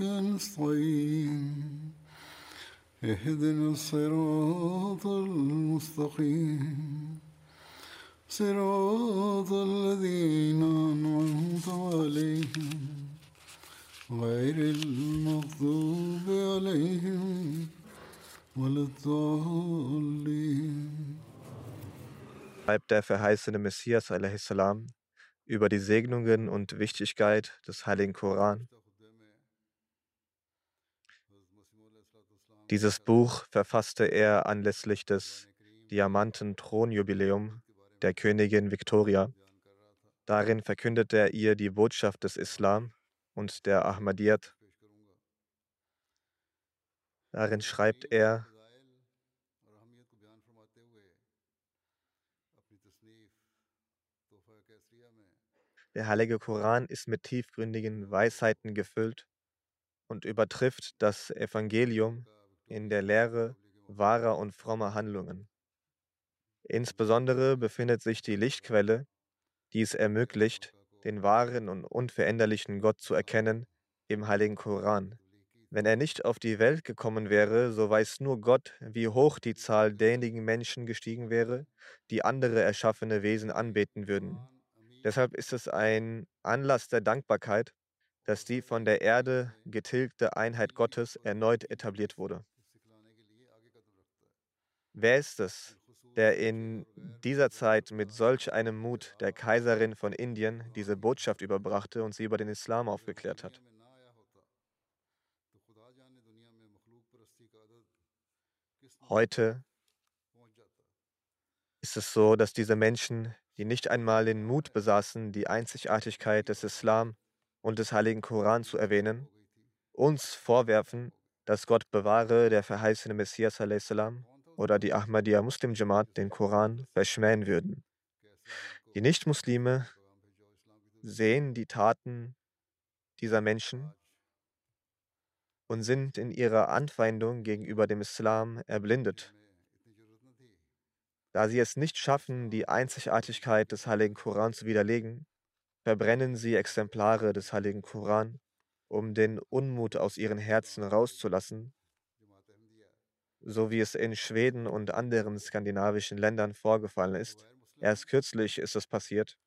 نستعين اهدنا الصراط المستقيم صراط الذين أنعمت عليهم غير المغضوب عليهم ولا الضالين schreibt der verheißene Messias a.s. über die Segnungen und Wichtigkeit des Heiligen Koran. Dieses Buch verfasste er anlässlich des Diamanten-Thronjubiläum der Königin Victoria. Darin verkündet er ihr die Botschaft des Islam und der Ahmadiyyat. Darin schreibt er, Der heilige Koran ist mit tiefgründigen Weisheiten gefüllt und übertrifft das Evangelium in der Lehre wahrer und frommer Handlungen. Insbesondere befindet sich die Lichtquelle, die es ermöglicht, den wahren und unveränderlichen Gott zu erkennen, im heiligen Koran. Wenn er nicht auf die Welt gekommen wäre, so weiß nur Gott, wie hoch die Zahl derjenigen Menschen gestiegen wäre, die andere erschaffene Wesen anbeten würden. Deshalb ist es ein Anlass der Dankbarkeit, dass die von der Erde getilgte Einheit Gottes erneut etabliert wurde. Wer ist es, der in dieser Zeit mit solch einem Mut der Kaiserin von Indien diese Botschaft überbrachte und sie über den Islam aufgeklärt hat? Heute ist es so, dass diese Menschen, die nicht einmal den Mut besaßen, die Einzigartigkeit des Islam und des heiligen Koran zu erwähnen, uns vorwerfen, dass Gott bewahre, der verheißene Messias salam, oder die Ahmadiyya Muslim Jamaat den Koran verschmähen würden. Die Nichtmuslime sehen die Taten dieser Menschen und sind in ihrer Anfeindung gegenüber dem Islam erblindet. Da sie es nicht schaffen, die Einzigartigkeit des heiligen Koran zu widerlegen, verbrennen sie Exemplare des heiligen Koran, um den Unmut aus ihren Herzen rauszulassen, so wie es in Schweden und anderen skandinavischen Ländern vorgefallen ist. Erst kürzlich ist es passiert,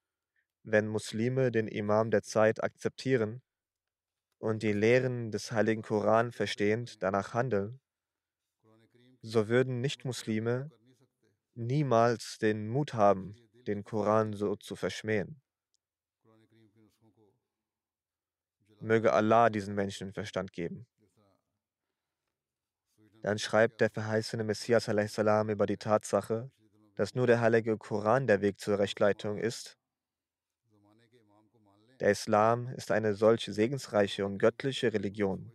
wenn Muslime den Imam der Zeit akzeptieren und die Lehren des heiligen Koran verstehend danach handeln, so würden Nichtmuslime niemals den Mut haben, den Koran so zu verschmähen. Möge Allah diesen Menschen Verstand geben. Dann schreibt der verheißene Messias salam über die Tatsache, dass nur der heilige Koran der Weg zur Rechtleitung ist. Der Islam ist eine solch segensreiche und göttliche Religion.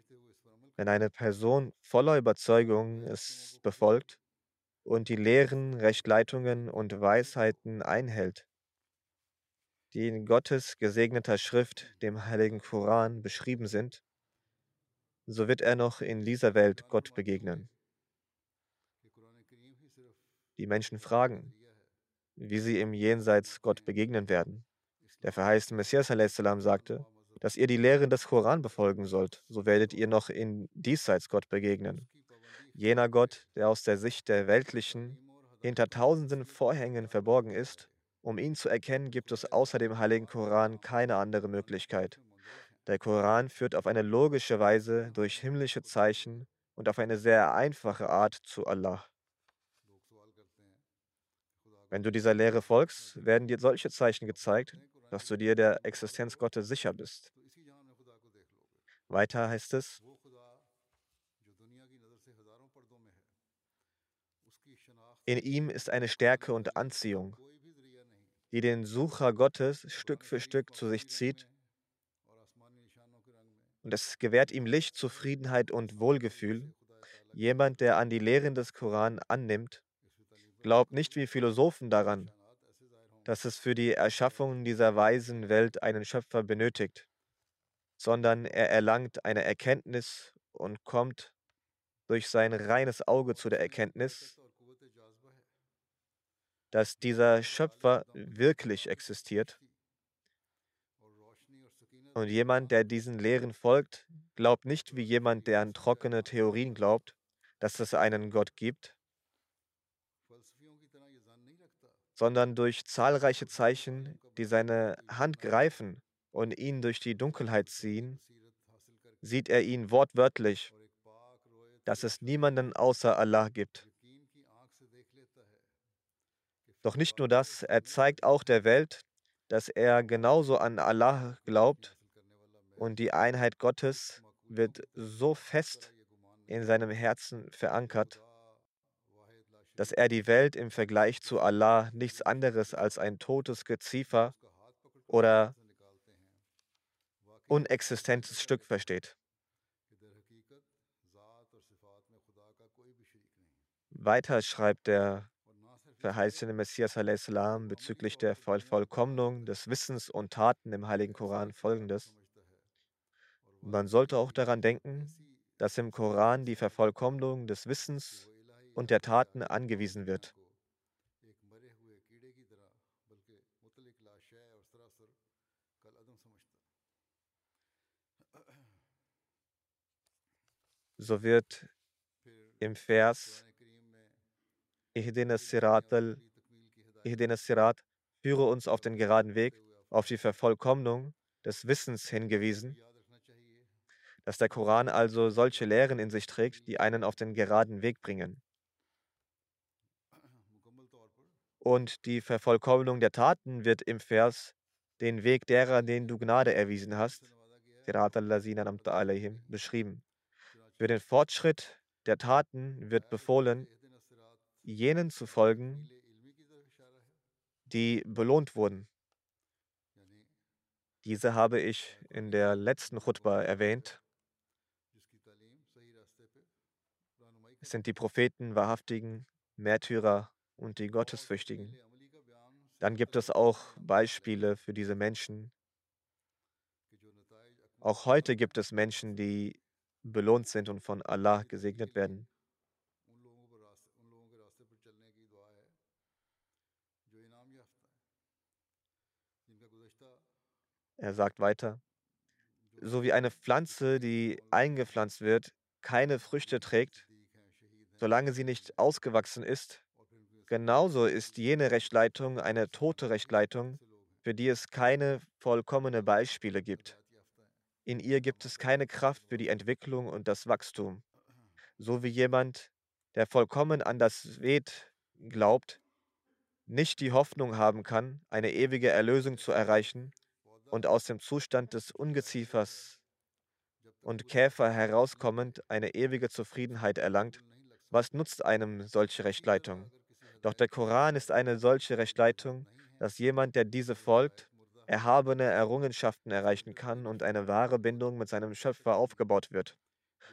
Wenn eine Person voller Überzeugung es befolgt und die Lehren, Rechtleitungen und Weisheiten einhält, die in Gottes gesegneter Schrift, dem heiligen Koran, beschrieben sind, so wird er noch in dieser Welt Gott begegnen. Die Menschen fragen, wie sie im Jenseits Gott begegnen werden. Der verheißene Messias sagte, dass ihr die Lehren des Koran befolgen sollt, so werdet ihr noch in diesseits Gott begegnen. Jener Gott, der aus der Sicht der Weltlichen hinter tausenden Vorhängen verborgen ist, um ihn zu erkennen, gibt es außer dem heiligen Koran keine andere Möglichkeit. Der Koran führt auf eine logische Weise durch himmlische Zeichen und auf eine sehr einfache Art zu Allah. Wenn du dieser Lehre folgst, werden dir solche Zeichen gezeigt, dass du dir der Existenz Gottes sicher bist. Weiter heißt es, in ihm ist eine Stärke und Anziehung, die den Sucher Gottes Stück für Stück zu sich zieht und es gewährt ihm Licht, Zufriedenheit und Wohlgefühl. Jemand, der an die Lehren des Koran annimmt, glaubt nicht wie Philosophen daran, dass es für die Erschaffung dieser weisen Welt einen Schöpfer benötigt, sondern er erlangt eine Erkenntnis und kommt durch sein reines Auge zu der Erkenntnis, dass dieser Schöpfer wirklich existiert. Und jemand, der diesen Lehren folgt, glaubt nicht wie jemand, der an trockene Theorien glaubt, dass es einen Gott gibt, sondern durch zahlreiche Zeichen, die seine Hand greifen und ihn durch die Dunkelheit ziehen, sieht er ihn wortwörtlich, dass es niemanden außer Allah gibt. Doch nicht nur das, er zeigt auch der Welt, dass er genauso an Allah glaubt und die Einheit Gottes wird so fest in seinem Herzen verankert, dass er die Welt im Vergleich zu Allah nichts anderes als ein totes Geziefer oder unexistentes Stück versteht. Weiter schreibt der verheißene Messias salam bezüglich der Vollkommnung des Wissens und Taten im Heiligen Koran folgendes. Man sollte auch daran denken, dass im Koran die Vervollkommnung des Wissens und der Taten angewiesen wird. So wird im Vers Ihdinas Sirat, Sirat, führe uns auf den geraden Weg, auf die Vervollkommnung des Wissens hingewiesen, dass der Koran also solche Lehren in sich trägt, die einen auf den geraden Weg bringen. Und die Vervollkommnung der Taten wird im Vers den Weg derer, denen du Gnade erwiesen hast, beschrieben. Für den Fortschritt der Taten wird befohlen, jenen zu folgen, die belohnt wurden. Diese habe ich in der letzten Chutbah erwähnt. Es sind die Propheten, Wahrhaftigen, Märtyrer und die Gottesfürchtigen. Dann gibt es auch Beispiele für diese Menschen. Auch heute gibt es Menschen, die belohnt sind und von Allah gesegnet werden. Er sagt weiter, so wie eine Pflanze, die eingepflanzt wird, keine Früchte trägt, solange sie nicht ausgewachsen ist, genauso ist jene Rechtleitung eine tote Rechtleitung, für die es keine vollkommene Beispiele gibt. In ihr gibt es keine Kraft für die Entwicklung und das Wachstum. So wie jemand, der vollkommen an das Ved glaubt, nicht die Hoffnung haben kann, eine ewige Erlösung zu erreichen, und aus dem Zustand des Ungeziefers und Käfer herauskommend eine ewige Zufriedenheit erlangt, was nutzt einem solche Rechtleitung? Doch der Koran ist eine solche Rechtleitung, dass jemand, der diese folgt, erhabene Errungenschaften erreichen kann und eine wahre Bindung mit seinem Schöpfer aufgebaut wird.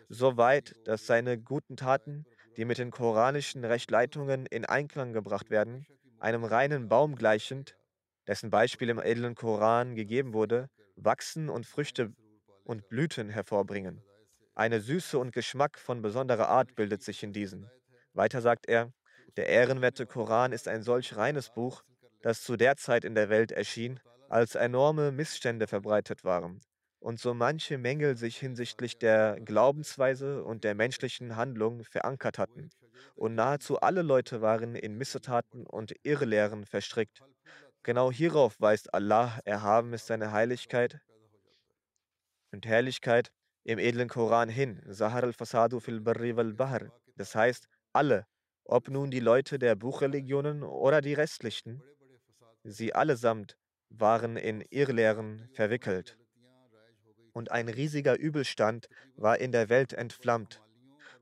So weit, dass seine guten Taten, die mit den koranischen Rechtleitungen in Einklang gebracht werden, einem reinen Baum gleichend, dessen Beispiel im edlen Koran gegeben wurde, wachsen und Früchte und Blüten hervorbringen. Eine Süße und Geschmack von besonderer Art bildet sich in diesen. Weiter sagt er, der ehrenwerte Koran ist ein solch reines Buch, das zu der Zeit in der Welt erschien, als enorme Missstände verbreitet waren und so manche Mängel sich hinsichtlich der Glaubensweise und der menschlichen Handlung verankert hatten. Und nahezu alle Leute waren in Missetaten und Irrlehren verstrickt. Genau hierauf weist Allah, erhaben ist seine Heiligkeit und Herrlichkeit, im edlen Koran hin, Sahar al-Fasadu fil Barri wal Bahr. Das heißt, alle, ob nun die Leute der Buchreligionen oder die restlichen, sie allesamt waren in Irrlehren verwickelt. Und ein riesiger Übelstand war in der Welt entflammt.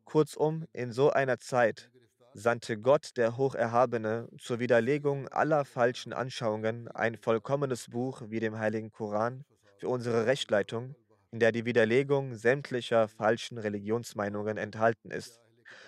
Kurzum, in so einer Zeit sandte Gott, der Hocherhabene, zur Widerlegung aller falschen Anschauungen ein vollkommenes Buch wie dem Heiligen Koran für unsere Rechtleitung, in der die Widerlegung sämtlicher falschen Religionsmeinungen enthalten ist.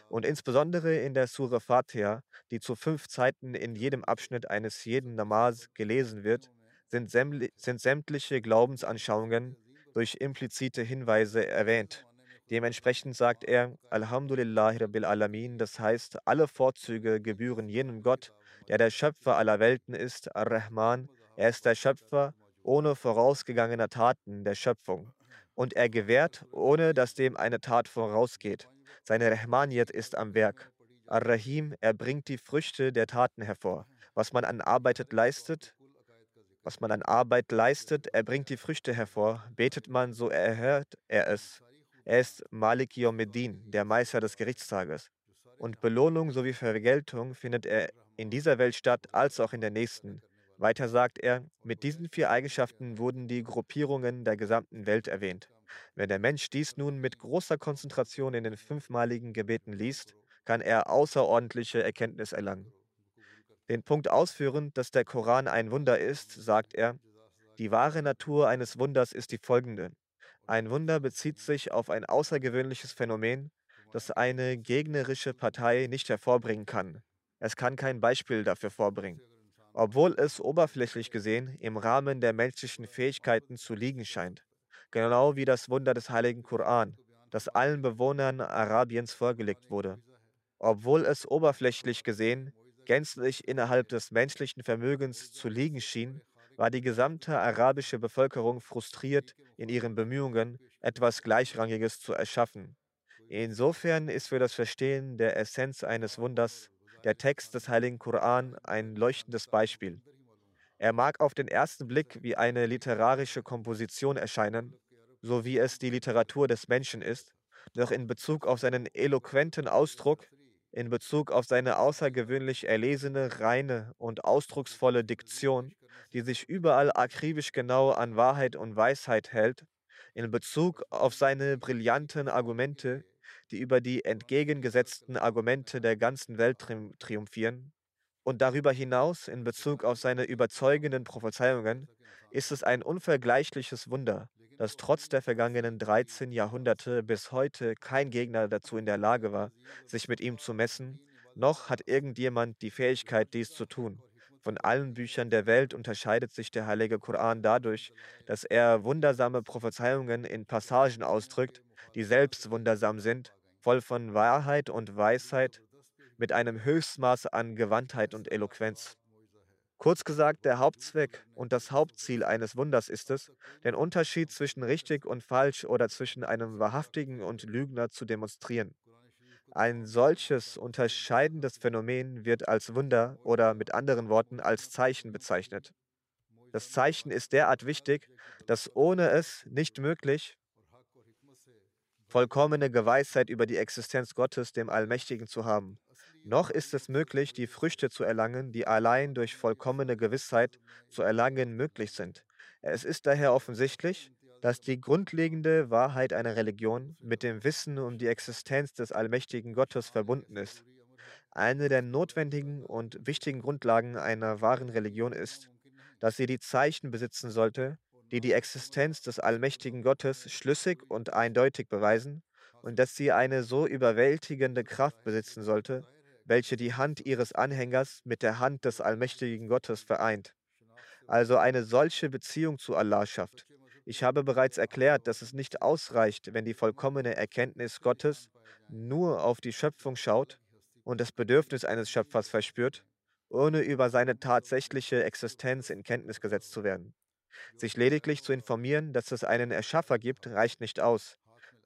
Und insbesondere in der Sure Fatiha, die zu fünf Zeiten in jedem Abschnitt eines jeden Namaz gelesen wird, sind sämtliche Glaubensanschauungen durch implizite Hinweise erwähnt. Dementsprechend sagt er, Alhamdulillah Rabbil Alamin, das heißt, alle Vorzüge gebühren jenem Gott, der der Schöpfer aller Welten ist, Ar-Rahman, er ist der Schöpfer ohne vorausgegangener Taten der Schöpfung. Und er gewährt, ohne dass dem eine Tat vorausgeht. Seine Rahmaniyat ist am Werk. Ar-Rahim, er bringt die Früchte der Taten hervor. Was man an Arbeit leistet, was man an Arbeit leistet, er bringt die Früchte hervor. Betet man, so erhört er es. Er ist Malik Yomeddin, der Meister des Gerichtstages. Und Belohnung sowie Vergeltung findet er in dieser Welt statt, als auch in der nächsten. Weiter sagt er, mit diesen vier Eigenschaften wurden die Gruppierungen der gesamten Welt erwähnt. Wenn der Mensch dies nun mit großer Konzentration in den fünfmaligen Gebeten liest, kann er außerordentliche Erkenntnis erlangen. Den Punkt ausführend, dass der Koran ein Wunder ist, sagt er, die wahre Natur eines Wunders ist die folgende. Ein Wunder bezieht sich auf ein außergewöhnliches Phänomen, das eine gegnerische Partei nicht hervorbringen kann. Es kann kein Beispiel dafür vorbringen, obwohl es oberflächlich gesehen im Rahmen der menschlichen Fähigkeiten zu liegen scheint. Genau wie das Wunder des heiligen Koran, das allen Bewohnern Arabiens vorgelegt wurde. Obwohl es oberflächlich gesehen gänzlich innerhalb des menschlichen Vermögens zu liegen schien, war die gesamte arabische Bevölkerung frustriert in ihren Bemühungen, etwas Gleichrangiges zu erschaffen. Insofern ist für das Verstehen der Essenz eines Wunders der Text des Heiligen Koran ein leuchtendes Beispiel. Er mag auf den ersten Blick wie eine literarische Komposition erscheinen, so wie es die Literatur des Menschen ist, doch in Bezug auf seinen eloquenten Ausdruck, in Bezug auf seine außergewöhnlich erlesene, reine und ausdrucksvolle Diktion die sich überall akribisch genau an Wahrheit und Weisheit hält, in Bezug auf seine brillanten Argumente, die über die entgegengesetzten Argumente der ganzen Welt triumphieren, und darüber hinaus in Bezug auf seine überzeugenden Prophezeiungen, ist es ein unvergleichliches Wunder, dass trotz der vergangenen 13 Jahrhunderte bis heute kein Gegner dazu in der Lage war, sich mit ihm zu messen, noch hat irgendjemand die Fähigkeit, dies zu tun. Von allen Büchern der Welt unterscheidet sich der Heilige Koran dadurch, dass er wundersame Prophezeiungen in Passagen ausdrückt, die selbst wundersam sind, voll von Wahrheit und Weisheit, mit einem Höchstmaß an Gewandtheit und Eloquenz. Kurz gesagt, der Hauptzweck und das Hauptziel eines Wunders ist es, den Unterschied zwischen richtig und falsch oder zwischen einem Wahrhaftigen und Lügner zu demonstrieren. Ein solches unterscheidendes Phänomen wird als Wunder oder mit anderen Worten als Zeichen bezeichnet. Das Zeichen ist derart wichtig, dass ohne es nicht möglich, vollkommene Geweisheit über die Existenz Gottes, dem Allmächtigen, zu haben. Noch ist es möglich, die Früchte zu erlangen, die allein durch vollkommene Gewissheit zu erlangen möglich sind. Es ist daher offensichtlich, dass die grundlegende Wahrheit einer Religion mit dem Wissen um die Existenz des allmächtigen Gottes verbunden ist. Eine der notwendigen und wichtigen Grundlagen einer wahren Religion ist, dass sie die Zeichen besitzen sollte, die die Existenz des allmächtigen Gottes schlüssig und eindeutig beweisen und dass sie eine so überwältigende Kraft besitzen sollte, welche die Hand ihres Anhängers mit der Hand des allmächtigen Gottes vereint. Also eine solche Beziehung zu Allah schafft. Ich habe bereits erklärt, dass es nicht ausreicht, wenn die vollkommene Erkenntnis Gottes nur auf die Schöpfung schaut und das Bedürfnis eines Schöpfers verspürt, ohne über seine tatsächliche Existenz in Kenntnis gesetzt zu werden. Sich lediglich zu informieren, dass es einen Erschaffer gibt, reicht nicht aus.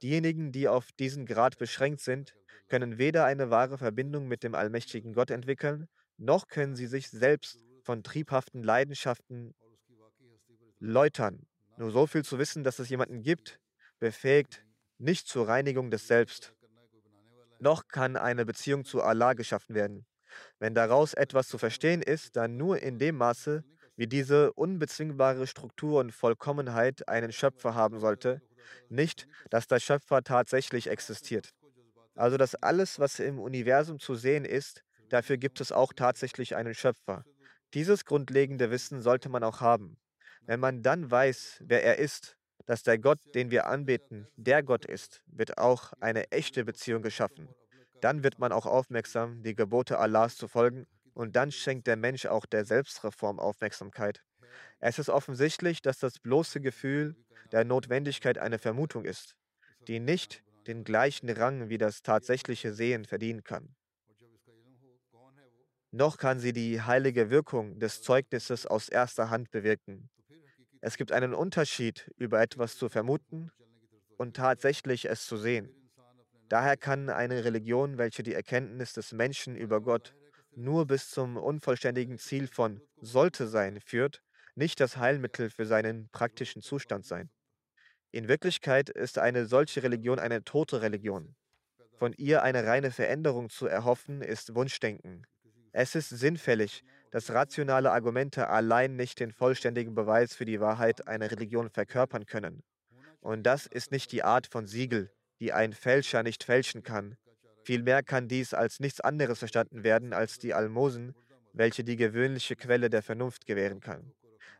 Diejenigen, die auf diesen Grad beschränkt sind, können weder eine wahre Verbindung mit dem allmächtigen Gott entwickeln, noch können sie sich selbst von triebhaften Leidenschaften läutern nur so viel zu wissen, dass es jemanden gibt, befähigt, nicht zur Reinigung des Selbst. Noch kann eine Beziehung zu Allah geschaffen werden. Wenn daraus etwas zu verstehen ist, dann nur in dem Maße, wie diese unbezwingbare Struktur und Vollkommenheit einen Schöpfer haben sollte, nicht, dass der Schöpfer tatsächlich existiert. Also dass alles, was im Universum zu sehen ist, dafür gibt es auch tatsächlich einen Schöpfer. Dieses grundlegende Wissen sollte man auch haben. Wenn man dann weiß, wer er ist, dass der Gott, den wir anbeten, der Gott ist, wird auch eine echte Beziehung geschaffen. Dann wird man auch aufmerksam, die Gebote Allahs zu folgen und dann schenkt der Mensch auch der Selbstreform Aufmerksamkeit. Es ist offensichtlich, dass das bloße Gefühl der Notwendigkeit eine Vermutung ist, die nicht den gleichen Rang wie das tatsächliche Sehen verdienen kann. Noch kann sie die heilige Wirkung des Zeugnisses aus erster Hand bewirken. Es gibt einen Unterschied, über etwas zu vermuten und tatsächlich es zu sehen. Daher kann eine Religion, welche die Erkenntnis des Menschen über Gott nur bis zum unvollständigen Ziel von sollte sein führt, nicht das Heilmittel für seinen praktischen Zustand sein. In Wirklichkeit ist eine solche Religion eine tote Religion. Von ihr eine reine Veränderung zu erhoffen, ist Wunschdenken. Es ist sinnfällig, dass rationale Argumente allein nicht den vollständigen Beweis für die Wahrheit einer Religion verkörpern können. Und das ist nicht die Art von Siegel, die ein Fälscher nicht fälschen kann. Vielmehr kann dies als nichts anderes verstanden werden als die Almosen, welche die gewöhnliche Quelle der Vernunft gewähren kann.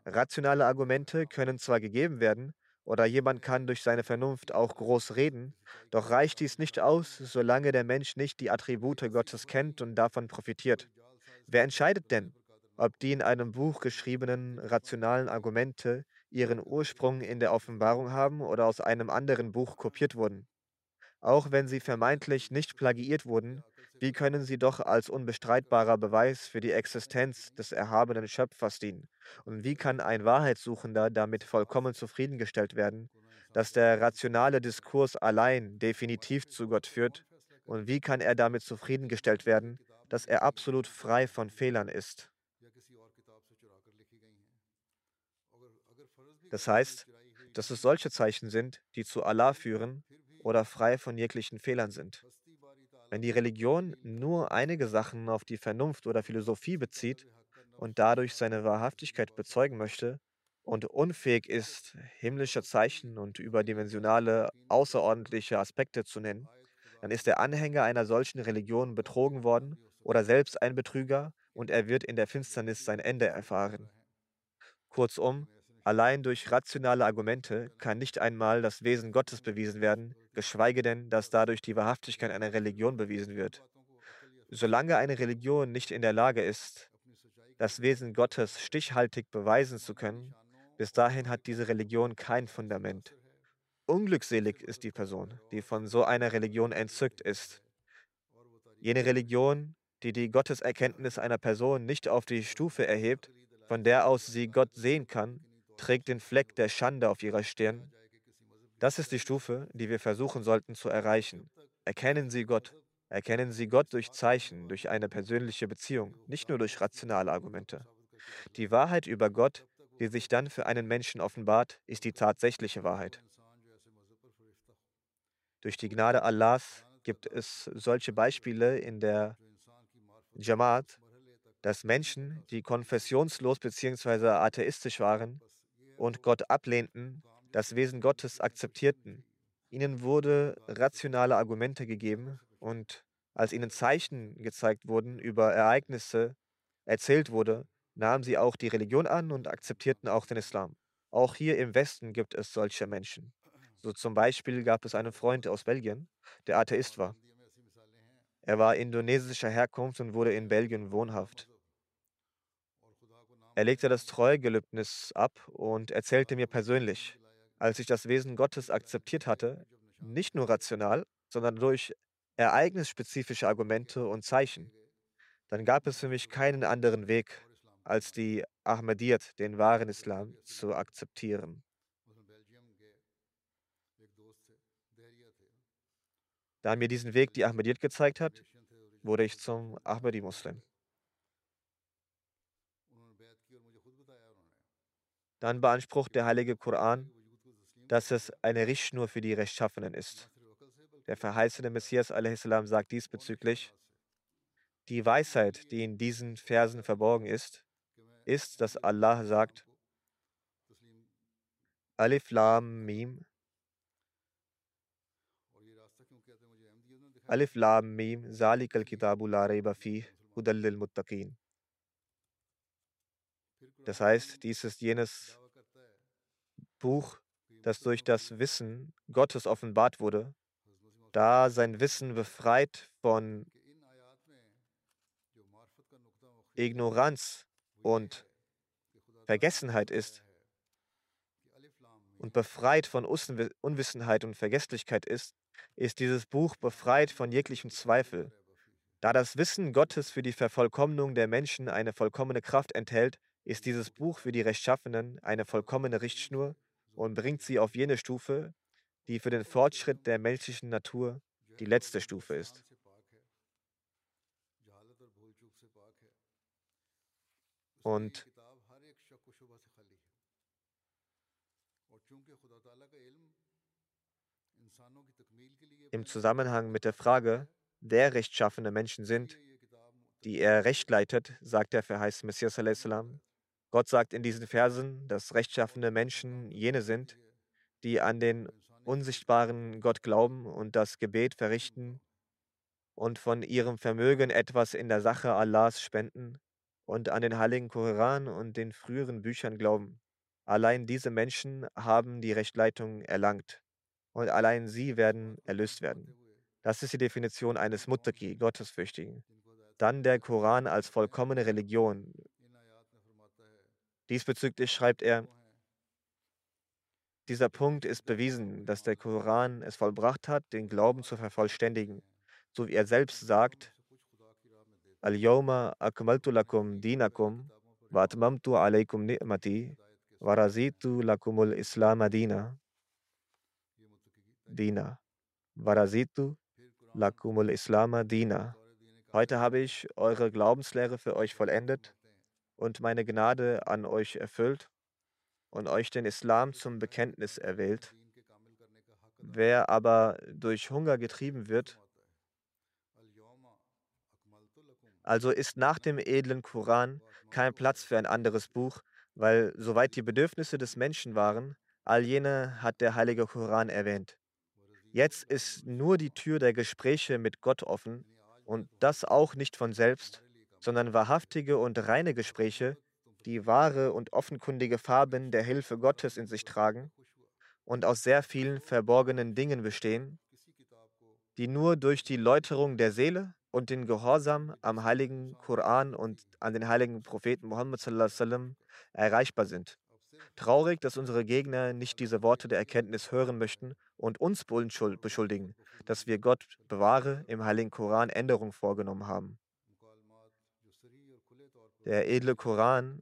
Rationale Argumente können zwar gegeben werden, oder jemand kann durch seine Vernunft auch groß reden, doch reicht dies nicht aus, solange der Mensch nicht die Attribute Gottes kennt und davon profitiert. Wer entscheidet denn, ob die in einem Buch geschriebenen rationalen Argumente ihren Ursprung in der Offenbarung haben oder aus einem anderen Buch kopiert wurden? Auch wenn sie vermeintlich nicht plagiiert wurden, wie können sie doch als unbestreitbarer Beweis für die Existenz des erhabenen Schöpfers dienen? Und wie kann ein Wahrheitssuchender damit vollkommen zufriedengestellt werden, dass der rationale Diskurs allein definitiv zu Gott führt? Und wie kann er damit zufriedengestellt werden, dass er absolut frei von Fehlern ist? Das heißt, dass es solche Zeichen sind, die zu Allah führen oder frei von jeglichen Fehlern sind. Wenn die Religion nur einige Sachen auf die Vernunft oder Philosophie bezieht und dadurch seine Wahrhaftigkeit bezeugen möchte und unfähig ist, himmlische Zeichen und überdimensionale, außerordentliche Aspekte zu nennen, dann ist der Anhänger einer solchen Religion betrogen worden oder selbst ein Betrüger und er wird in der Finsternis sein Ende erfahren. Kurzum, Allein durch rationale Argumente kann nicht einmal das Wesen Gottes bewiesen werden, geschweige denn, dass dadurch die Wahrhaftigkeit einer Religion bewiesen wird. Solange eine Religion nicht in der Lage ist, das Wesen Gottes stichhaltig beweisen zu können, bis dahin hat diese Religion kein Fundament. Unglückselig ist die Person, die von so einer Religion entzückt ist. Jene Religion, die die Gotteserkenntnis einer Person nicht auf die Stufe erhebt, von der aus sie Gott sehen kann, trägt den Fleck der Schande auf ihrer Stirn. Das ist die Stufe, die wir versuchen sollten zu erreichen. Erkennen Sie Gott. Erkennen Sie Gott durch Zeichen, durch eine persönliche Beziehung, nicht nur durch rationale Argumente. Die Wahrheit über Gott, die sich dann für einen Menschen offenbart, ist die tatsächliche Wahrheit. Durch die Gnade Allahs gibt es solche Beispiele in der Jamaat, dass Menschen, die konfessionslos bzw. atheistisch waren, und Gott ablehnten, das Wesen Gottes akzeptierten. Ihnen wurde rationale Argumente gegeben und als ihnen Zeichen gezeigt wurden über Ereignisse, erzählt wurde, nahmen sie auch die Religion an und akzeptierten auch den Islam. Auch hier im Westen gibt es solche Menschen. So zum Beispiel gab es einen Freund aus Belgien, der Atheist war. Er war indonesischer Herkunft und wurde in Belgien wohnhaft. Er legte das Treuegelübnis ab und erzählte mir persönlich, als ich das Wesen Gottes akzeptiert hatte, nicht nur rational, sondern durch ereignisspezifische Argumente und Zeichen, dann gab es für mich keinen anderen Weg, als die Ahmadiyyat, den wahren Islam, zu akzeptieren. Da mir diesen Weg die Ahmadiyyat gezeigt hat, wurde ich zum Ahmadi-Muslim. Dann beansprucht der heilige Koran, dass es eine Richtschnur für die Rechtschaffenen ist. Der verheißene Messias a.s. sagt diesbezüglich, die Weisheit, die in diesen Versen verborgen ist, ist, dass Allah sagt, Alif Lam Mim, Alif Lam Mim, Salik al-Kitabu la rayba fih, Hudal lil Muttaqin. Das heißt, dies ist jenes Buch, das durch das Wissen Gottes offenbart wurde, da sein Wissen befreit von Ignoranz und Vergessenheit ist und befreit von Unwissenheit und Vergesslichkeit ist, ist dieses Buch befreit von jeglichem Zweifel. Da das Wissen Gottes für die Vervollkommnung der Menschen eine vollkommene Kraft enthält, ist dieses Buch für die Rechtschaffenen eine vollkommene Richtschnur und bringt sie auf jene Stufe, die für den Fortschritt der menschlichen Natur die letzte Stufe ist. Und im Zusammenhang mit der Frage, wer rechtschaffene Menschen sind, die er recht leitet, sagt der verheißte Messias, Gott sagt in diesen Versen, dass rechtschaffene Menschen jene sind, die an den unsichtbaren Gott glauben und das Gebet verrichten und von ihrem Vermögen etwas in der Sache Allahs spenden und an den heiligen Koran und den früheren Büchern glauben. Allein diese Menschen haben die Rechtleitung erlangt und allein sie werden erlöst werden. Das ist die Definition eines Muttaki, Gottesfürchtigen. Dann der Koran als vollkommene Religion. Diesbezüglich schreibt er, dieser Punkt ist bewiesen, dass der Koran es vollbracht hat, den Glauben zu vervollständigen. So wie er selbst sagt, Al-Yawma akmaltu lakum dinakum wa atmamtu alaykum ni'mati wa razitu lakumul Islam dina. Dina. Warasitu lakumul Islam dina. Heute habe ich eure Glaubenslehre für euch vollendet und meine Gnade an euch erfüllt und euch den Islam zum Bekenntnis erwählt. Wer aber durch Hunger getrieben wird, also ist nach dem edlen Koran kein Platz für ein anderes Buch, weil soweit die Bedürfnisse des Menschen waren, all jene hat der heilige Koran erwähnt. Jetzt ist nur die Tür der Gespräche mit Gott offen und das auch nicht von selbst, sondern wahrhaftige und reine Gespräche, die wahre und offenkundige Farben der Hilfe Gottes in sich tragen und aus sehr vielen verborgenen Dingen bestehen, die nur durch die Läuterung der Seele und den Gehorsam am heiligen Koran und an den heiligen Propheten Muhammad erreichbar sind. Traurig, dass unsere Gegner nicht diese Worte der Erkenntnis hören möchten und uns beschuldigen, dass wir Gott bewahre im heiligen Koran Änderungen vorgenommen haben. Der edle Koran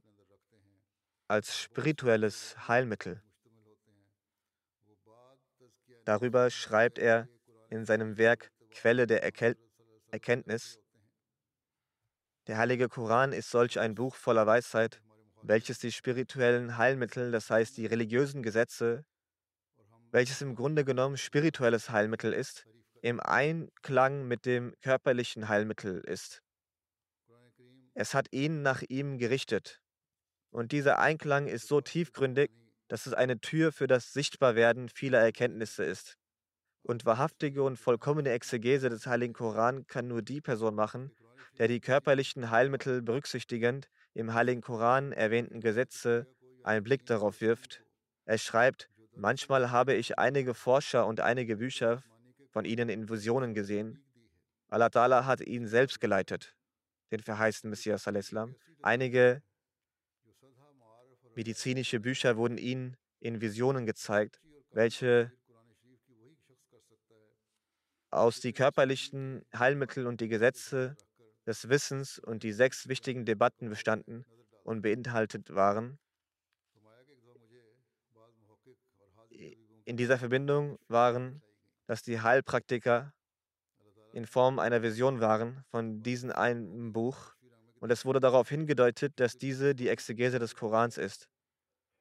als spirituelles Heilmittel. Darüber schreibt er in seinem Werk Quelle der Erkel Erkenntnis. Der heilige Koran ist solch ein Buch voller Weisheit, welches die spirituellen Heilmittel, das heißt die religiösen Gesetze, welches im Grunde genommen spirituelles Heilmittel ist, im Einklang mit dem körperlichen Heilmittel ist. Es hat ihn nach ihm gerichtet. Und dieser Einklang ist so tiefgründig, dass es eine Tür für das Sichtbarwerden vieler Erkenntnisse ist. Und wahrhaftige und vollkommene Exegese des Heiligen Koran kann nur die Person machen, der die körperlichen Heilmittel berücksichtigend im Heiligen Koran erwähnten Gesetze einen Blick darauf wirft. Er schreibt, manchmal habe ich einige Forscher und einige Bücher von ihnen in Visionen gesehen. Allah Ta'ala hat ihn selbst geleitet, den verheißten Messias. Einige medizinische Bücher wurden ihnen in Visionen gezeigt, welche aus die körperlichen Heilmittel und die Gesetze des Wissens und die sechs wichtigen Debatten bestanden und beinhaltet waren. In dieser Verbindung waren, dass die Heilpraktiker in Form einer Vision waren von diesem einen Buch und es wurde darauf hingedeutet, dass diese die Exegese des Korans ist.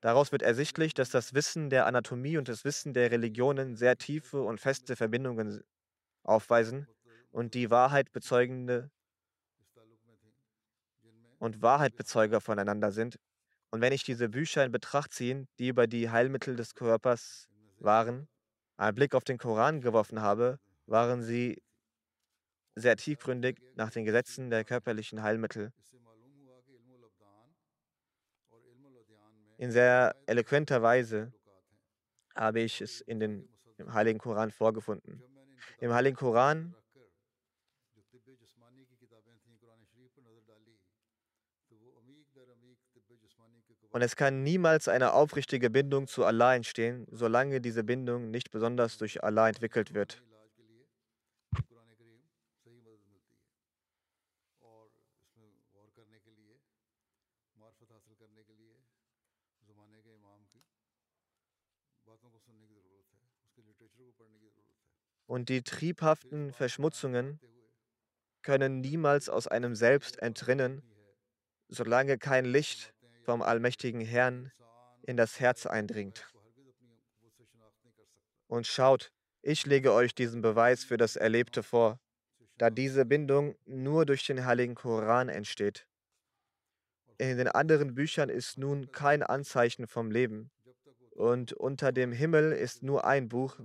Daraus wird ersichtlich, dass das Wissen der Anatomie und das Wissen der Religionen sehr tiefe und feste Verbindungen aufweisen und die Wahrheit bezeugende und Wahrheitbezeuger voneinander sind. Und wenn ich diese Bücher in Betracht ziehe, die über die Heilmittel des Körpers waren, einen Blick auf den Koran geworfen habe, waren sie sehr tiefgründig nach den Gesetzen der körperlichen Heilmittel. In sehr eloquenter Weise habe ich es in den, im Heiligen Koran vorgefunden. Im Heiligen Koran Und es kann niemals eine aufrichtige Bindung zu Allah entstehen, solange diese Bindung nicht besonders durch Allah entwickelt wird. Und die triebhaften Verschmutzungen können niemals aus einem selbst entrinnen, solange kein Licht vom allmächtigen Herrn in das Herz eindringt. Und schaut, ich lege euch diesen Beweis für das Erlebte vor, da diese Bindung nur durch den heiligen Koran entsteht. In den anderen Büchern ist nun kein Anzeichen vom Leben. Und unter dem Himmel ist nur ein Buch,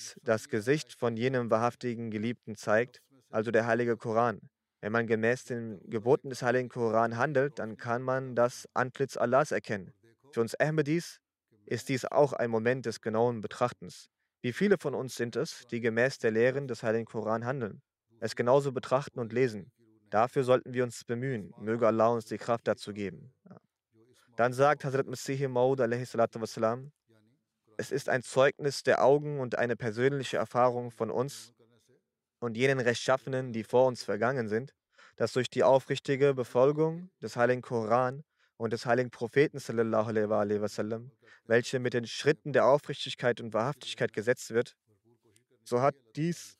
welches das Gesicht von jenem wahrhaftigen Geliebten zeigt, also der heilige Koran. Wenn man gemäß den Geboten des Heiligen Koran handelt, dann kann man das Antlitz Allahs erkennen. Für uns Ahmadis ist dies auch ein Moment des genauen Betrachtens. Wie viele von uns sind es, die gemäß der Lehren des Heiligen Koran handeln, es genauso betrachten und lesen? Dafür sollten wir uns bemühen. Möge Allah uns die Kraft dazu geben. Dann sagt Hazrat Masih Maud wassalam, es ist ein Zeugnis der Augen und eine persönliche Erfahrung von uns, und jenen Rechtschaffenen, die vor uns vergangen sind, dass durch die aufrichtige Befolgung des heiligen Koran und des heiligen Propheten, wasallam, welche mit den Schritten der Aufrichtigkeit und Wahrhaftigkeit gesetzt wird, so hat dies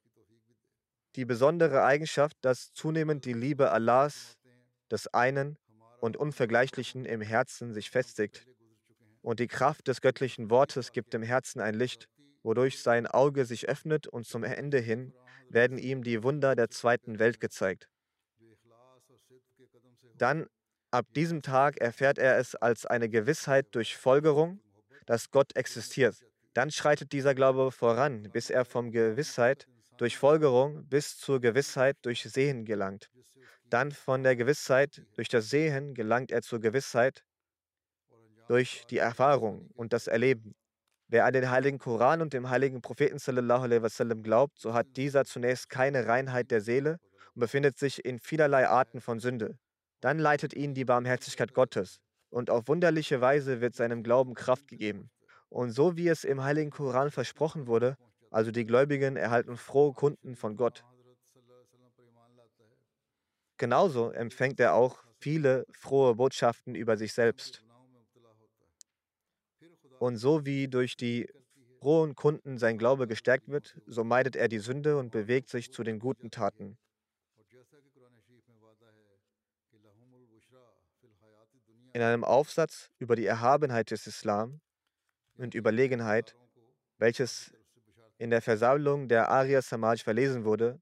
die besondere Eigenschaft, dass zunehmend die Liebe Allahs, des einen und Unvergleichlichen im Herzen sich festigt. Und die Kraft des göttlichen Wortes gibt dem Herzen ein Licht, wodurch sein Auge sich öffnet und zum Ende hin werden ihm die Wunder der zweiten Welt gezeigt. Dann, ab diesem Tag, erfährt er es als eine Gewissheit durch Folgerung, dass Gott existiert. Dann schreitet dieser Glaube voran, bis er vom Gewissheit durch Folgerung bis zur Gewissheit durch Sehen gelangt. Dann von der Gewissheit durch das Sehen gelangt er zur Gewissheit durch die Erfahrung und das Erleben. Wer an den heiligen Koran und dem heiligen Propheten sallallahu alaihi wasallam glaubt, so hat dieser zunächst keine Reinheit der Seele und befindet sich in vielerlei Arten von Sünde. Dann leitet ihn die Barmherzigkeit Gottes und auf wunderliche Weise wird seinem Glauben Kraft gegeben. Und so wie es im heiligen Koran versprochen wurde, also die Gläubigen erhalten frohe Kunden von Gott. Genauso empfängt er auch viele frohe Botschaften über sich selbst. Und so wie durch die frohen Kunden sein Glaube gestärkt wird, so meidet er die Sünde und bewegt sich zu den guten Taten. In einem Aufsatz über die Erhabenheit des Islam und Überlegenheit, welches in der Versammlung der Arya Samaj verlesen wurde,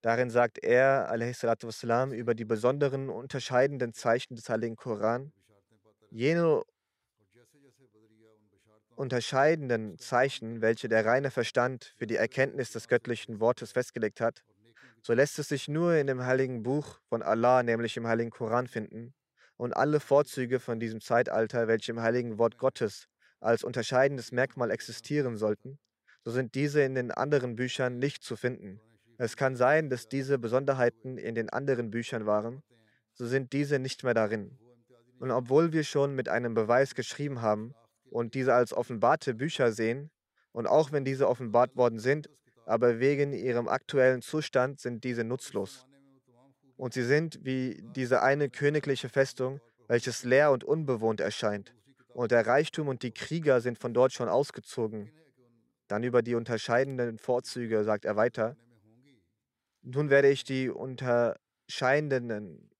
darin sagt er wassalam, über die besonderen unterscheidenden Zeichen des Heiligen Koran, jene unterscheidenden Zeichen, welche der reine Verstand für die Erkenntnis des göttlichen Wortes festgelegt hat, so lässt es sich nur in dem heiligen Buch von Allah, nämlich im heiligen Koran, finden. Und alle Vorzüge von diesem Zeitalter, welche im heiligen Wort Gottes als unterscheidendes Merkmal existieren sollten, so sind diese in den anderen Büchern nicht zu finden. Es kann sein, dass diese Besonderheiten in den anderen Büchern waren, so sind diese nicht mehr darin. Und obwohl wir schon mit einem Beweis geschrieben haben, und diese als offenbarte Bücher sehen. Und auch wenn diese offenbart worden sind, aber wegen ihrem aktuellen Zustand sind diese nutzlos. Und sie sind wie diese eine königliche Festung, welches leer und unbewohnt erscheint. Und der Reichtum und die Krieger sind von dort schon ausgezogen. Dann über die unterscheidenden Vorzüge sagt er weiter. Nun werde ich die unterscheidenden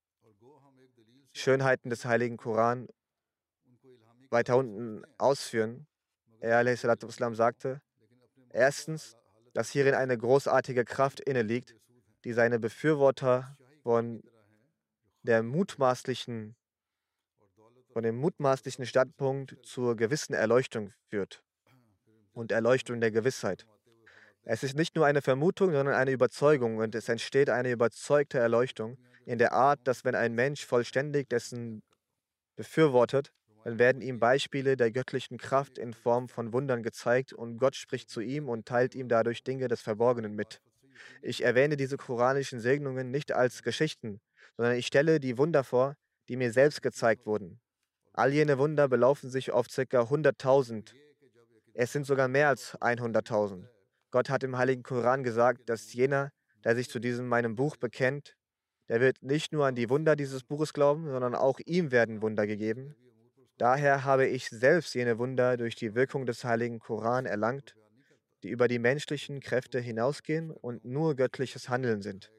Schönheiten des heiligen Koran weiter unten ausführen. Er sagte, erstens, dass hierin eine großartige Kraft inne liegt, die seine Befürworter von der mutmaßlichen von dem mutmaßlichen Standpunkt zur gewissen Erleuchtung führt und Erleuchtung der Gewissheit. Es ist nicht nur eine Vermutung, sondern eine Überzeugung und es entsteht eine überzeugte Erleuchtung in der Art, dass wenn ein Mensch vollständig dessen befürwortet, dann werden ihm Beispiele der göttlichen Kraft in Form von Wundern gezeigt und Gott spricht zu ihm und teilt ihm dadurch Dinge des Verborgenen mit. Ich erwähne diese koranischen Segnungen nicht als Geschichten, sondern ich stelle die Wunder vor, die mir selbst gezeigt wurden. All jene Wunder belaufen sich auf ca. 100.000. Es sind sogar mehr als 100.000. Gott hat im Heiligen Koran gesagt, dass jener, der sich zu diesem meinem Buch bekennt, der wird nicht nur an die Wunder dieses Buches glauben, sondern auch ihm werden Wunder gegeben. Daher habe ich selbst jene Wunder durch die Wirkung des Heiligen Koran erlangt, die über die menschlichen Kräfte hinausgehen und nur göttliches Handeln sind.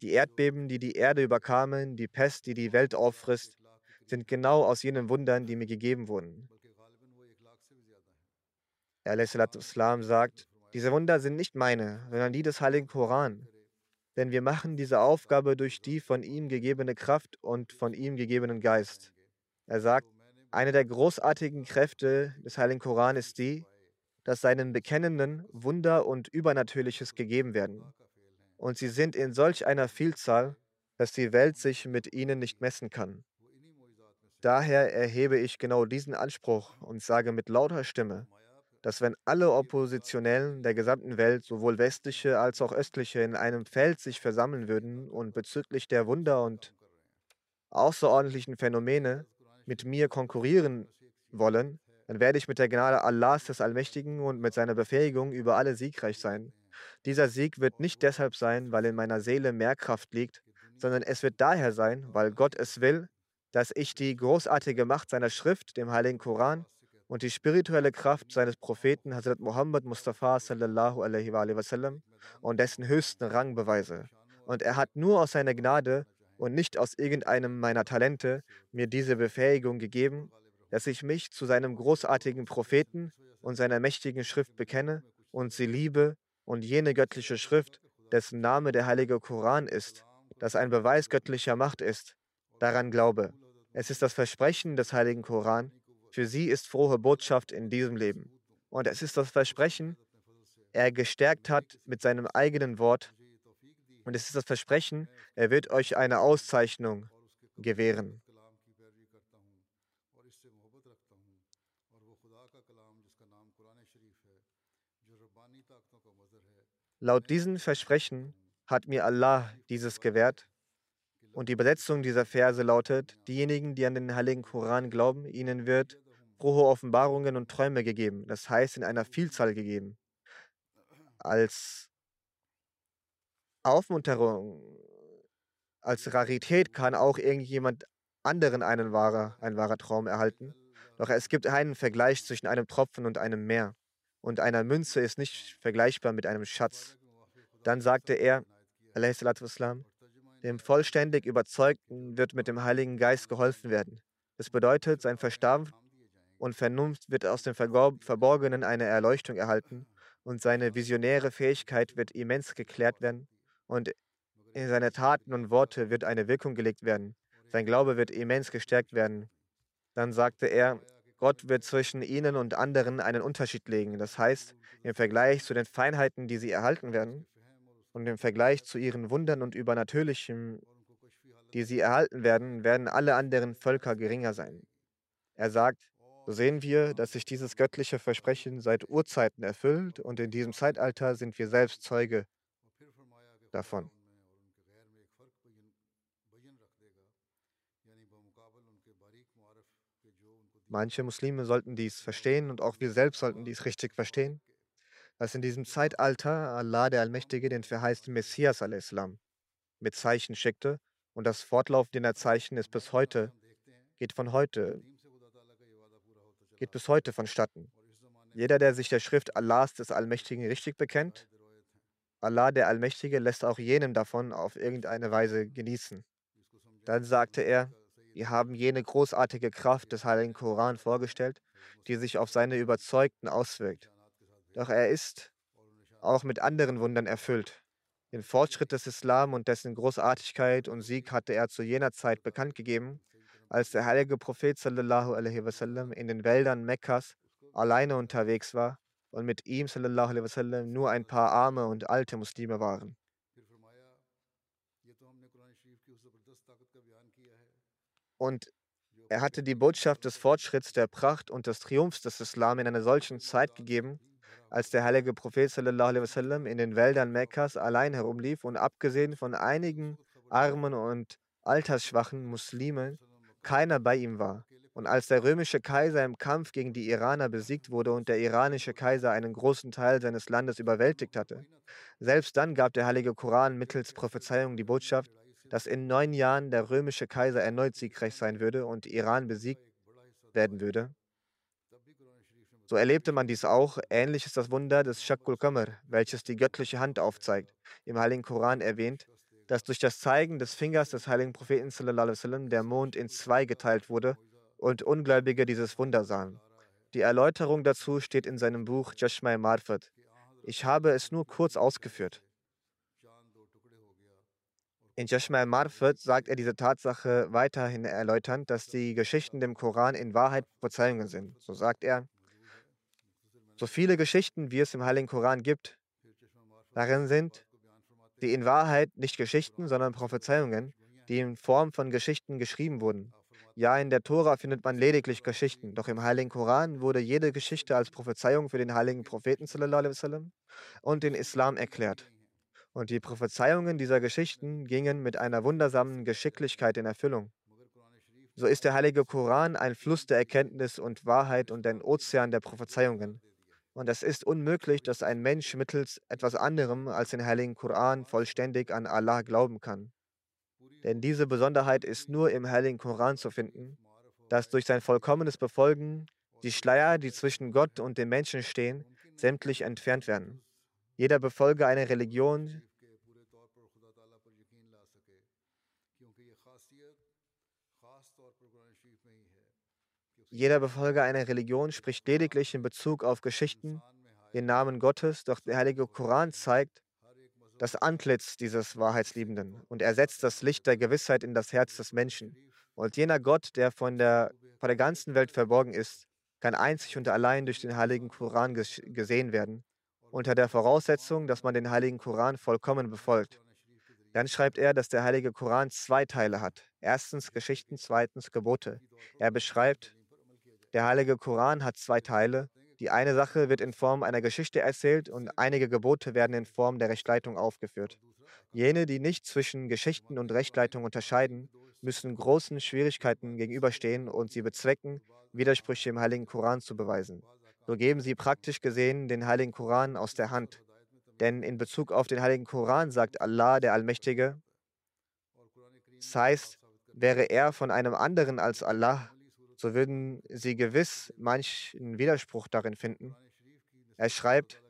Die Erdbeben, die die Erde überkamen, die Pest, die die Welt auffrisst, sind genau aus jenen Wundern, die mir gegeben wurden. Er sagt, diese Wunder sind nicht meine, sondern die des Heiligen Koran. Denn wir machen diese Aufgabe durch die von ihm gegebene Kraft und von ihm gegebenen Geist. Er sagt, eine der großartigen Kräfte des Heiligen Koran ist die, dass seinen Bekennenden Wunder und Übernatürliches gegeben werden. Und sie sind in solch einer Vielzahl, dass die Welt sich mit ihnen nicht messen kann. Daher erhebe ich genau diesen Anspruch und sage mit lauter Stimme, dass wenn alle Oppositionellen der gesamten Welt, sowohl westliche als auch östliche, in einem Feld sich versammeln würden und bezüglich der Wunder und außerordentlichen Phänomene mit mir konkurrieren wollen, dann werde ich mit der Gnade Allahs des Allmächtigen und mit seiner Befähigung über alle siegreich sein. Dieser Sieg wird nicht deshalb sein, weil in meiner Seele mehr Kraft liegt, sondern es wird daher sein, weil Gott es will, dass ich die großartige Macht seiner Schrift, dem Heiligen Koran, und die spirituelle Kraft seines Propheten Hazrat Muhammad Mustafa sallallahu alaihi wasallam und dessen höchsten Rang beweise. Und er hat nur aus seiner Gnade und nicht aus irgendeinem meiner Talente mir diese Befähigung gegeben, dass ich mich zu seinem großartigen Propheten und seiner mächtigen Schrift bekenne und sie liebe und jene göttliche Schrift, dessen Name der heilige Koran ist, das ein Beweis göttlicher Macht ist, daran glaube. Es ist das Versprechen des heiligen Koran, für sie ist frohe Botschaft in diesem Leben. Und es ist das Versprechen, er gestärkt hat mit seinem eigenen Wort. Und es ist das Versprechen, er wird euch eine Auszeichnung gewähren. Laut diesen Versprechen hat mir Allah dieses gewährt und die Übersetzung dieser Verse lautet, diejenigen, die an den heiligen Koran glauben, ihnen wird frohe Offenbarungen und Träume gegeben, das heißt in einer Vielzahl gegeben. Als Aufmunterung als Rarität kann auch irgendjemand anderen einen wahrer, ein wahrer Traum erhalten. Doch es gibt einen Vergleich zwischen einem Tropfen und einem Meer. Und einer Münze ist nicht vergleichbar mit einem Schatz. Dann sagte er, Islam, dem vollständig Überzeugten wird mit dem Heiligen Geist geholfen werden. Das bedeutet, sein Verstand und Vernunft wird aus dem Verborgenen eine Erleuchtung erhalten und seine visionäre Fähigkeit wird immens geklärt werden und in seine Taten und Worte wird eine Wirkung gelegt werden. Sein Glaube wird immens gestärkt werden. Dann sagte er, Gott wird zwischen ihnen und anderen einen Unterschied legen. Das heißt, im Vergleich zu den Feinheiten, die sie erhalten werden, und im Vergleich zu ihren Wundern und Übernatürlichem, die sie erhalten werden, werden alle anderen Völker geringer sein. Er sagt, so sehen wir, dass sich dieses göttliche Versprechen seit Urzeiten erfüllt und in diesem Zeitalter sind wir selbst Zeuge davon. Manche Muslime sollten dies verstehen und auch wir selbst sollten dies richtig verstehen dass in diesem Zeitalter Allah der Allmächtige den verheißten Messias al-Islam mit Zeichen schickte und das Fortlaufen jener Zeichen ist bis heute, geht von heute, geht bis heute vonstatten. Jeder, der sich der Schrift Allahs des Allmächtigen richtig bekennt, Allah der Allmächtige lässt auch jenem davon auf irgendeine Weise genießen. Dann sagte er, wir haben jene großartige Kraft des Heiligen Koran vorgestellt, die sich auf seine Überzeugten auswirkt. Doch er ist auch mit anderen Wundern erfüllt. Den Fortschritt des Islam und dessen Großartigkeit und Sieg hatte er zu jener Zeit bekannt gegeben, als der heilige Prophet sallallahu alaihi wasallam in den Wäldern Mekkas alleine unterwegs war und mit ihm wasallam nur ein paar arme und alte Muslime waren. Und er hatte die Botschaft des Fortschritts, der Pracht und des Triumphs des Islam in einer solchen Zeit gegeben, als der heilige Prophet wasallam in den Wäldern Mekkas allein herumlief und abgesehen von einigen armen und altersschwachen Muslimen keiner bei ihm war. Und als der römische Kaiser im Kampf gegen die Iraner besiegt wurde und der iranische Kaiser einen großen Teil seines Landes überwältigt hatte, selbst dann gab der heilige Koran mittels Prophezeiung die Botschaft, dass in neun Jahren der römische Kaiser erneut siegreich sein würde und Iran besiegt werden würde. So erlebte man dies auch. Ähnlich ist das Wunder des Shakul Qamar, welches die göttliche Hand aufzeigt. Im Heiligen Koran erwähnt, dass durch das Zeigen des Fingers des heiligen Propheten der Mond in zwei geteilt wurde und Ungläubige dieses Wunder sahen. Die Erläuterung dazu steht in seinem Buch Jashmai Marfat. Ich habe es nur kurz ausgeführt. In Jashmai Marfat sagt er diese Tatsache weiterhin erläuternd, dass die Geschichten dem Koran in Wahrheit Prophezeiungen sind. So sagt er, so viele Geschichten, wie es im Heiligen Koran gibt, darin sind die in Wahrheit nicht Geschichten, sondern Prophezeiungen, die in Form von Geschichten geschrieben wurden. Ja, in der Tora findet man lediglich Geschichten, doch im Heiligen Koran wurde jede Geschichte als Prophezeiung für den heiligen Propheten sallam, und den Islam erklärt. Und die Prophezeiungen dieser Geschichten gingen mit einer wundersamen Geschicklichkeit in Erfüllung. So ist der heilige Koran ein Fluss der Erkenntnis und Wahrheit und ein Ozean der Prophezeiungen. Und es ist unmöglich, dass ein Mensch mittels etwas anderem als den heiligen Koran vollständig an Allah glauben kann. Denn diese Besonderheit ist nur im Heiligen Koran zu finden, dass durch sein vollkommenes Befolgen die Schleier, die zwischen Gott und den Menschen stehen, sämtlich entfernt werden. Jeder Befolger einer Religion Jeder Befolger einer Religion spricht lediglich in Bezug auf Geschichten den Namen Gottes, doch der heilige Koran zeigt, das Antlitz dieses Wahrheitsliebenden und er setzt das Licht der Gewissheit in das Herz des Menschen. Und jener Gott, der von der, von der ganzen Welt verborgen ist, kann einzig und allein durch den heiligen Koran gesehen werden, unter der Voraussetzung, dass man den heiligen Koran vollkommen befolgt. Dann schreibt er, dass der heilige Koran zwei Teile hat. Erstens Geschichten, zweitens Gebote. Er beschreibt, der heilige Koran hat zwei Teile. Die eine Sache wird in Form einer Geschichte erzählt und einige Gebote werden in Form der Rechtleitung aufgeführt. Jene, die nicht zwischen Geschichten und Rechtleitung unterscheiden, müssen großen Schwierigkeiten gegenüberstehen und sie bezwecken, Widersprüche im Heiligen Koran zu beweisen. So geben sie praktisch gesehen den Heiligen Koran aus der Hand. Denn in Bezug auf den Heiligen Koran sagt Allah, der Allmächtige, das heißt, wäre er von einem anderen als Allah, so würden sie gewiss manchen Widerspruch darin finden. Er schreibt,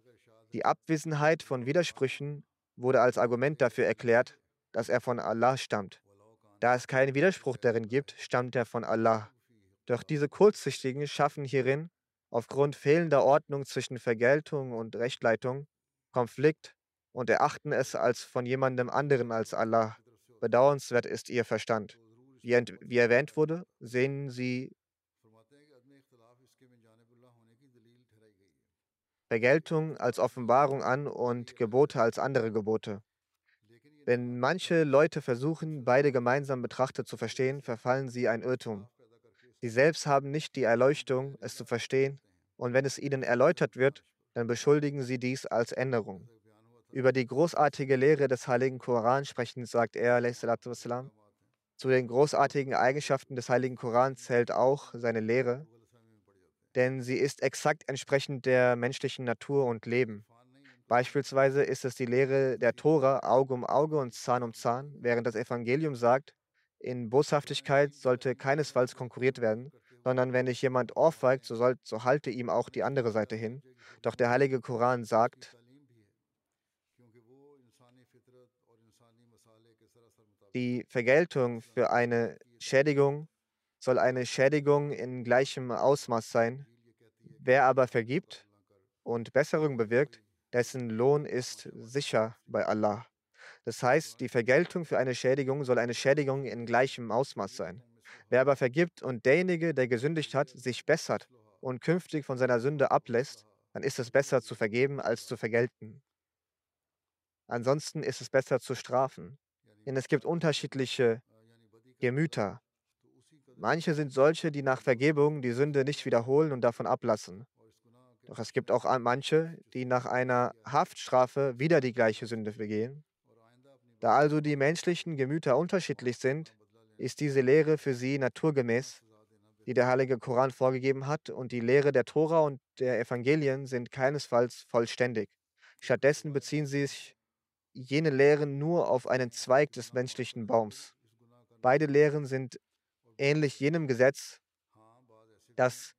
die Abwesenheit von Widersprüchen wurde als Argument dafür erklärt, dass er von Allah stammt. Da es keinen Widerspruch darin gibt, stammt er von Allah. Doch diese Kurzsichtigen schaffen hierin, aufgrund fehlender Ordnung zwischen Vergeltung und Rechtleitung, Konflikt und erachten es als von jemandem anderen als Allah. Bedauernswert ist ihr Verstand. Wie, wie erwähnt wurde, sehen sie Vergeltung als Offenbarung an und Gebote als andere Gebote. Wenn manche Leute versuchen, beide gemeinsam betrachtet zu verstehen, verfallen sie ein Irrtum. Sie selbst haben nicht die Erleuchtung, es zu verstehen, und wenn es ihnen erläutert wird, dann beschuldigen sie dies als Änderung. Über die großartige Lehre des heiligen Koran sprechend sagt er, wassalam, zu den großartigen Eigenschaften des heiligen Koran zählt auch seine Lehre, denn sie ist exakt entsprechend der menschlichen Natur und Leben. Beispielsweise ist es die Lehre der Tora Auge um Auge und Zahn um Zahn, während das Evangelium sagt, in Boshaftigkeit sollte keinesfalls konkurriert werden, sondern wenn dich jemand ohrfeigt, so, soll, so halte ihm auch die andere Seite hin. Doch der heilige Koran sagt, Die Vergeltung für eine Schädigung soll eine Schädigung in gleichem Ausmaß sein. Wer aber vergibt und Besserung bewirkt, dessen Lohn ist sicher bei Allah. Das heißt, die Vergeltung für eine Schädigung soll eine Schädigung in gleichem Ausmaß sein. Wer aber vergibt und derjenige, der gesündigt hat, sich bessert und künftig von seiner Sünde ablässt, dann ist es besser zu vergeben als zu vergelten. Ansonsten ist es besser zu strafen. Denn es gibt unterschiedliche Gemüter. Manche sind solche, die nach Vergebung die Sünde nicht wiederholen und davon ablassen. Doch es gibt auch manche, die nach einer Haftstrafe wieder die gleiche Sünde begehen. Da also die menschlichen Gemüter unterschiedlich sind, ist diese Lehre für sie naturgemäß, die der Heilige Koran vorgegeben hat, und die Lehre der Tora und der Evangelien sind keinesfalls vollständig. Stattdessen beziehen sich jene Lehren nur auf einen Zweig des menschlichen Baums. Beide Lehren sind ähnlich jenem Gesetz, das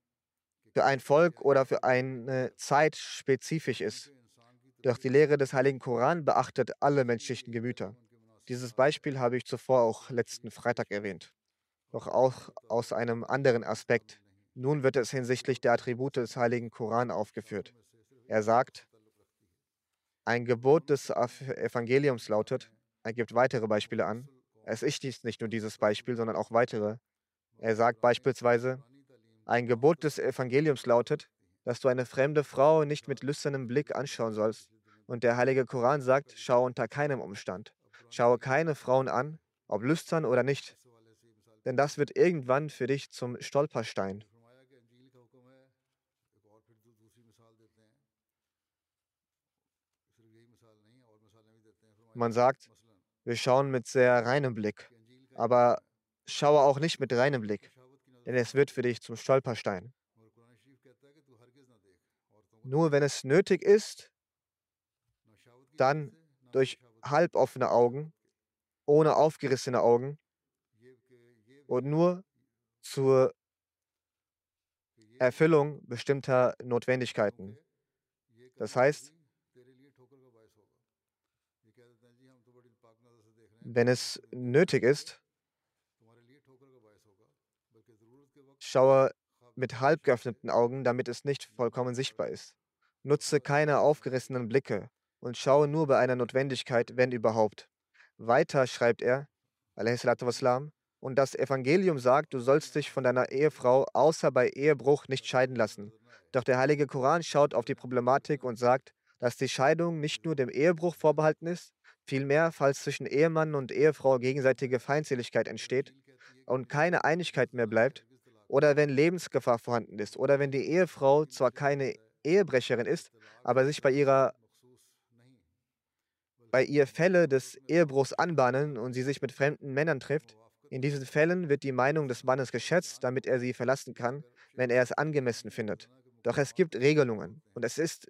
für ein Volk oder für eine Zeit spezifisch ist. Doch die Lehre des Heiligen Koran beachtet alle menschlichen Gemüter. Dieses Beispiel habe ich zuvor auch letzten Freitag erwähnt. Doch auch aus einem anderen Aspekt. Nun wird es hinsichtlich der Attribute des Heiligen Koran aufgeführt. Er sagt, ein Gebot des Evangeliums lautet, er gibt weitere Beispiele an. Es ist nicht nur dieses Beispiel, sondern auch weitere. Er sagt beispielsweise, ein Gebot des Evangeliums lautet, dass du eine fremde Frau nicht mit lüsternem Blick anschauen sollst. Und der Heilige Koran sagt, schau unter keinem Umstand. Schaue keine Frauen an, ob lüstern oder nicht. Denn das wird irgendwann für dich zum Stolperstein. Man sagt, wir schauen mit sehr reinem Blick, aber schaue auch nicht mit reinem Blick, denn es wird für dich zum Stolperstein. Nur wenn es nötig ist, dann durch halboffene Augen, ohne aufgerissene Augen und nur zur Erfüllung bestimmter Notwendigkeiten. Das heißt, wenn es nötig ist, schaue mit halb geöffneten Augen, damit es nicht vollkommen sichtbar ist. Nutze keine aufgerissenen Blicke und schaue nur bei einer Notwendigkeit, wenn überhaupt. Weiter schreibt er, und das Evangelium sagt, du sollst dich von deiner Ehefrau außer bei Ehebruch nicht scheiden lassen. Doch der Heilige Koran schaut auf die Problematik und sagt, dass die Scheidung nicht nur dem Ehebruch vorbehalten ist, vielmehr, falls zwischen Ehemann und Ehefrau gegenseitige Feindseligkeit entsteht und keine Einigkeit mehr bleibt, oder wenn Lebensgefahr vorhanden ist, oder wenn die Ehefrau zwar keine Ehebrecherin ist, aber sich bei ihrer bei ihr Fälle des Ehebruchs anbahnen und sie sich mit fremden Männern trifft, in diesen Fällen wird die Meinung des Mannes geschätzt, damit er sie verlassen kann, wenn er es angemessen findet. Doch es gibt Regelungen und es ist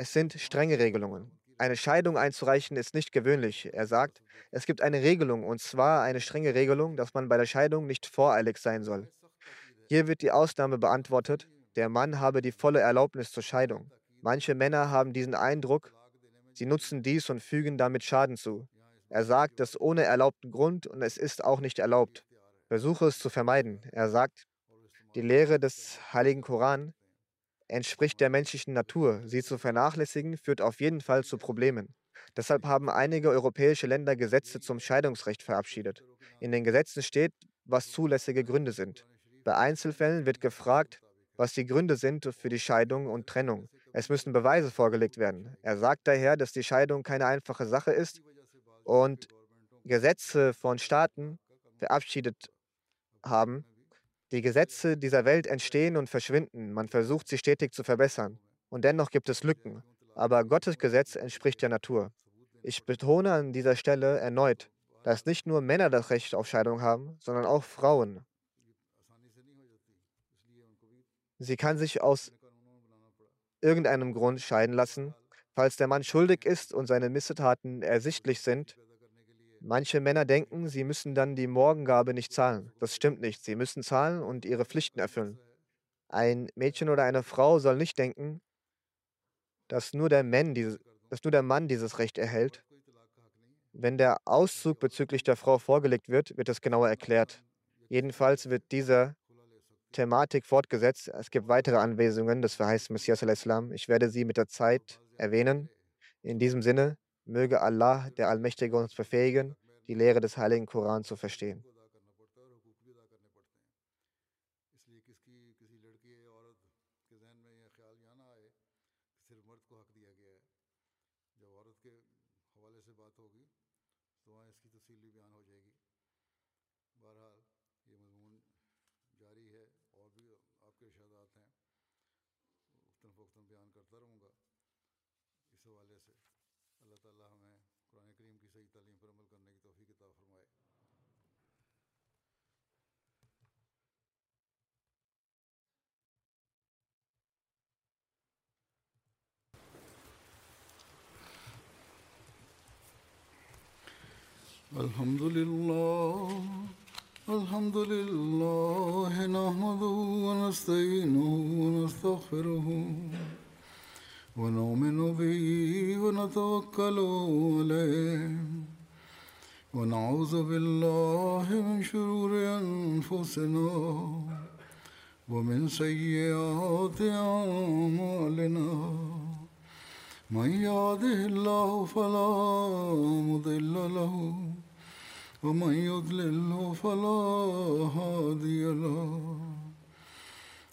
es sind strenge Regelungen. Eine Scheidung einzureichen ist nicht gewöhnlich. Er sagt, es gibt eine Regelung und zwar eine strenge Regelung, dass man bei der Scheidung nicht voreilig sein soll. Hier wird die Ausnahme beantwortet, der Mann habe die volle Erlaubnis zur Scheidung. Manche Männer haben diesen Eindruck, sie nutzen dies und fügen damit Schaden zu. Er sagt das ohne erlaubten Grund und es ist auch nicht erlaubt. Versuche es zu vermeiden. Er sagt, die Lehre des Heiligen Koran entspricht der menschlichen Natur. Sie zu vernachlässigen führt auf jeden Fall zu Problemen. Deshalb haben einige europäische Länder Gesetze zum Scheidungsrecht verabschiedet. In den Gesetzen steht, was zulässige Gründe sind. Bei Einzelfällen wird gefragt, was die Gründe sind für die Scheidung und Trennung. Es müssen Beweise vorgelegt werden. Er sagt daher, dass die Scheidung keine einfache Sache ist und Gesetze von Staaten verabschiedet haben. Die Gesetze dieser Welt entstehen und verschwinden. Man versucht sie stetig zu verbessern. Und dennoch gibt es Lücken. Aber Gottes Gesetz entspricht der Natur. Ich betone an dieser Stelle erneut, dass nicht nur Männer das Recht auf Scheidung haben, sondern auch Frauen. Sie kann sich aus irgendeinem Grund scheiden lassen, Falls der Mann schuldig ist und seine Missetaten ersichtlich sind, manche Männer denken, sie müssen dann die Morgengabe nicht zahlen. Das stimmt nicht. Sie müssen zahlen und ihre Pflichten erfüllen. Ein Mädchen oder eine Frau soll nicht denken, dass nur der Mann, dieses, der Mann dieses Recht erhält. Wenn der Auszug bezüglich der Frau vorgelegt wird, wird es genauer erklärt. Jedenfalls wird dieser Thematik fortgesetzt. Es gibt weitere Anweisungen, das verheißt Messias al-Islam. Ich werde sie mit der Zeit erwähnen. In diesem Sinne, Möge Allah, der Allmächtige, uns befähigen, die Lehre des heiligen Koran zu verstehen. بیان کرتا رہوں گا اس حوالے سے الحمد لله الحمد لله نحمده ونستعينه ونستغفره ونؤمن به ونتوكل عليه. ونعوذ بالله من شرور أنفسنا ومن سيئات أعمالنا. من يهده الله فلا مضل له ومن يضلله فلا هادي له.